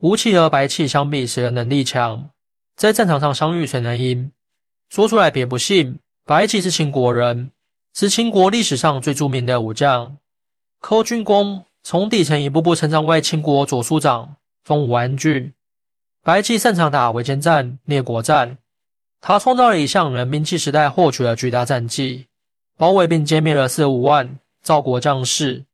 吴起和白起相比，谁的能力强？在战场上相遇，谁能赢？说出来别不信。白起是秦国人，是秦国历史上最著名的武将，寇军功，从底层一步步成长为秦国左庶长，封武安郡。白起擅长打围歼战、灭国战，他创造了一项人兵器时代获取了巨大战绩，包围并歼灭了四十五万赵国将士。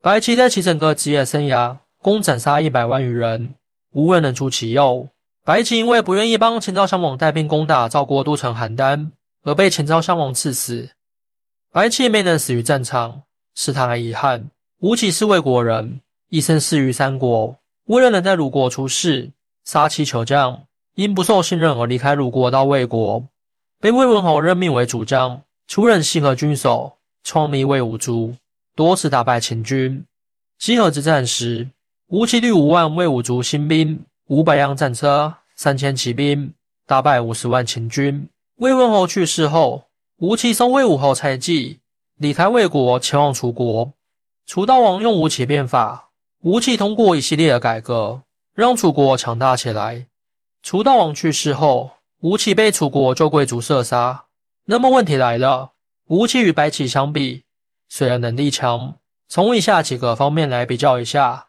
白起在其整个职业生涯。共斩杀一百万余人，无人能出其右。白起因为不愿意帮秦昭襄王带兵攻打赵国都城邯郸，而被秦昭襄王赐死。白起没能死于战场，是他的遗憾。吴起是魏国人，一生仕于三国，为了能在鲁国出仕，杀妻求将，因不受信任而离开鲁国到魏国，被魏文侯任命为主将，出任西河郡守，创立魏武卒，多次打败秦军。西河之战时。吴起率五万魏武卒新兵，五百辆战车，三千骑兵，大败五十万秦军。魏文侯去世后，吴起送魏武侯蔡纪离开魏国，前往楚国。楚悼王用吴起变法，吴起通过一系列的改革，让楚国强大起来。楚悼王去世后，吴起被楚国旧贵族射杀。那么问题来了，吴起与白起相比，谁的能力强？从以下几个方面来比较一下。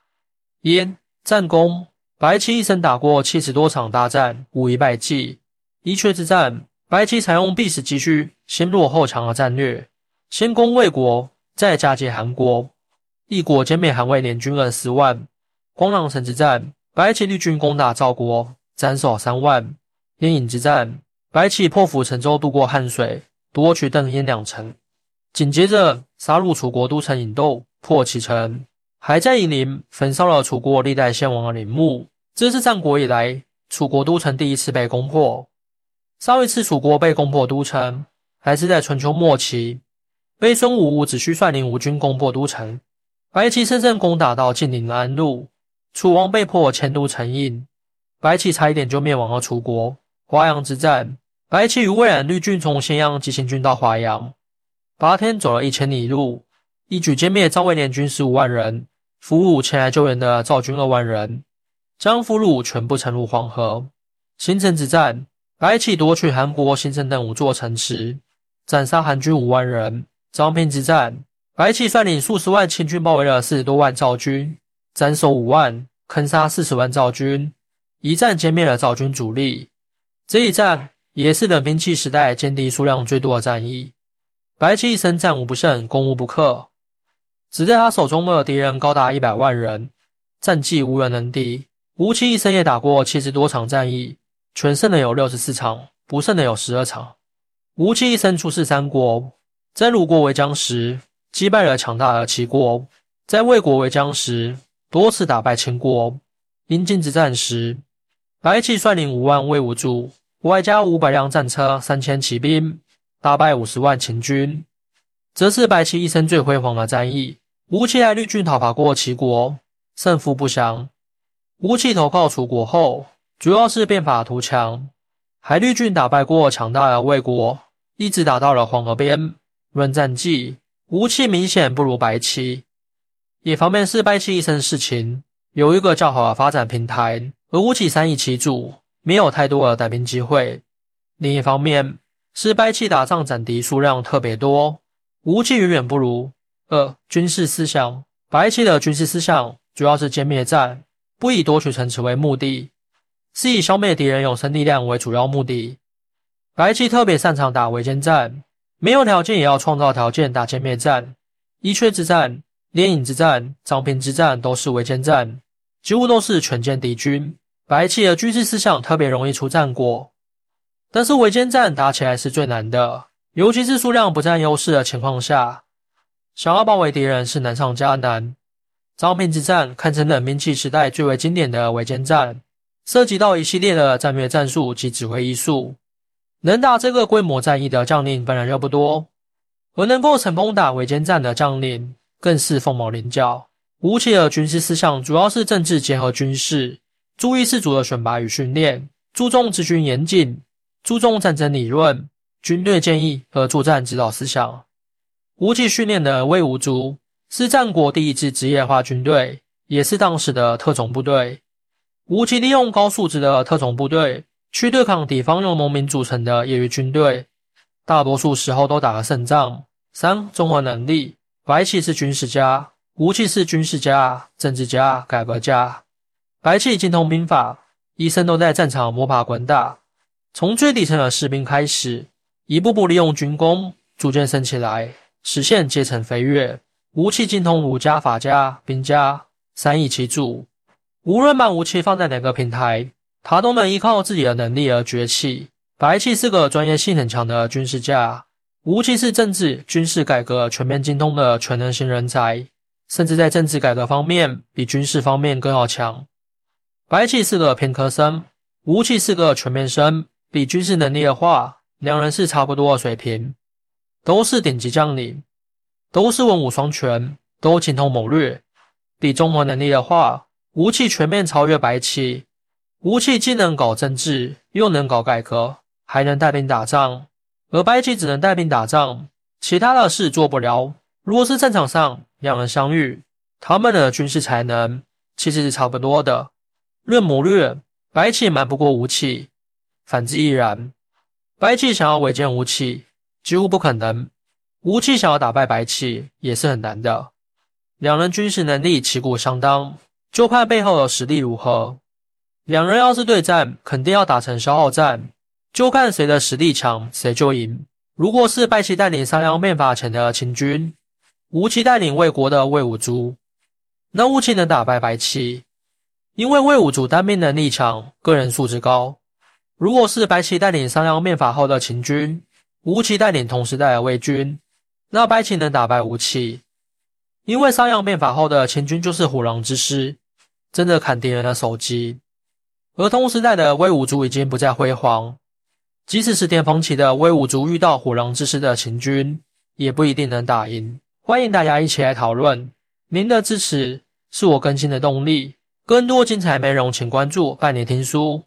燕战功，白起一生打过七十多场大战，无一败绩。伊阙之战，白起采用必死击虚，先弱后强的战略，先攻魏国，再嫁接韩国，一国歼灭韩魏联军二十万。光狼城之战，白起率军攻打赵国，斩首三万。燕影之战，白起破釜沉舟渡过汉水，夺取邓燕两城，紧接着杀入楚国都城郢窦，破其城。还在夷陵焚烧了楚国历代先王的陵墓，这是战国以来楚国都城第一次被攻破。上一次楚国被攻破都城，还是在春秋末期，被孙武伍子胥率领吴军攻破都城，白起乘胜攻打到晋陵安陆，楚王被迫迁都成邑，白起差一点就灭亡了楚国。华阳之战，白起与魏冉绿军从咸阳急行军到华阳，八天走了一千里路。一举歼灭赵魏联军十五万人，俘虏前来救援的赵军二万人，将俘虏全部沉入黄河。新城之战，白起夺取韩国新城等五座城池，斩杀韩军五万人。张平之战，白起率领数十万秦军包围了四十多万赵军，斩首五万，坑杀四十万赵军，一战歼灭了赵军主力。这一战也是冷兵器时代歼敌数量最多的战役。白起一生战无不胜，攻无不克。只在他手中的敌人高达一百万人，战绩无人能敌。吴起一生也打过七十多场战役，全胜的有六十四场，不胜的有十二场。吴起一生出使三国，在鲁国为将时击败了强大的齐国，在魏国为将时多次打败秦国。阴晋之战时，白起率领五万魏武卒，外加五百辆战车、三千骑兵，大败五十万秦军。这是白起一生最辉煌的战役。吴起率军讨伐过齐国，胜负不详。吴起投靠楚国后，主要是变法图强，还率军打败过强大的魏国，一直打到了黄河边。论战绩，吴起明显不如白起。一方面是白起一生事情有一个较好的发展平台，而吴起三夷其主，没有太多的带兵机会。另一方面是白起打仗斩敌数量特别多。吴起远远不如。二、军事思想，白起的军事思想主要是歼灭战，不以夺取城池为目的，是以消灭敌人有生力量为主要目的。白起特别擅长打围歼战，没有条件也要创造条件打歼灭战。伊阙之战、连营之战、张平之战都是围歼战，几乎都是全歼敌军。白起的军事思想特别容易出战果，但是围歼战打起来是最难的。尤其是数量不占优势的情况下，想要包围敌人是难上加难。张平之战堪称冷兵器时代最为经典的围歼战，涉及到一系列的战略战术及指挥艺术。能打这个规模战役的将领本来就不多，而能够成功打围歼战的将领更是凤毛麟角。吴起的军事思想主要是政治结合军事，注意士卒的选拔与训练，注重治军严谨，注重战争理论。军队建议和作战指导思想。吴起训练的魏武卒是战国第一支职业化军队，也是当时的特种部队。吴起利用高素质的特种部队去对抗敌方由农民组成的业余军队，大多数时候都打了胜仗。三、综合能力，白起是军事家，吴起是军事家、政治家、改革家。白起精通兵法，一生都在战场摸爬滚打，从最底层的士兵开始，一步步利用军功逐渐升起来，实现阶层飞跃。吴起精通儒家、法家、兵家，三易其主。无论把武器放在哪个平台，他都能依靠自己的能力而崛起。白起是个专业性很强的军事家，吴起是政治军事改革全面精通的全能型人才，甚至在政治改革方面比军事方面更要强。白起是个偏科生，吴起是个全面生，比军事能力的话，两人是差不多的水平，都是顶级将领，都是文武双全，都精通谋略。比综合能力的话，吴起全面超越白起。吴起既能搞政治，又能搞改革，还能带兵打仗，而白起只能带兵打仗，其他的事做不了。如果是战场上两人相遇，他们的军事才能其实是差不多的。论谋略，白起瞒不过吴起；反之亦然。白起想要围歼吴起，几乎不可能；吴起想要打败白起，也是很难的。两人军事能力旗鼓相当。就看背后的实力如何。两人要是对战，肯定要打成消耗战，就看谁的实力强，谁就赢。如果是白起带领商鞅变法前的秦军，吴起带领魏国的魏武卒，那吴起能打败白起，因为魏武卒单兵能力强，个人素质高。如果是白起带领商鞅变法后的秦军，吴起带领同时代的魏军，那白起能打败吴起。因为商鞅变法后的秦军就是虎狼之师，真的砍敌人的首级。而同时代的魏武卒已经不再辉煌，即使是巅峰期的魏武卒遇到虎狼之师的秦军，也不一定能打赢。欢迎大家一起来讨论，您的支持是我更新的动力。更多精彩内容，请关注拜年听书。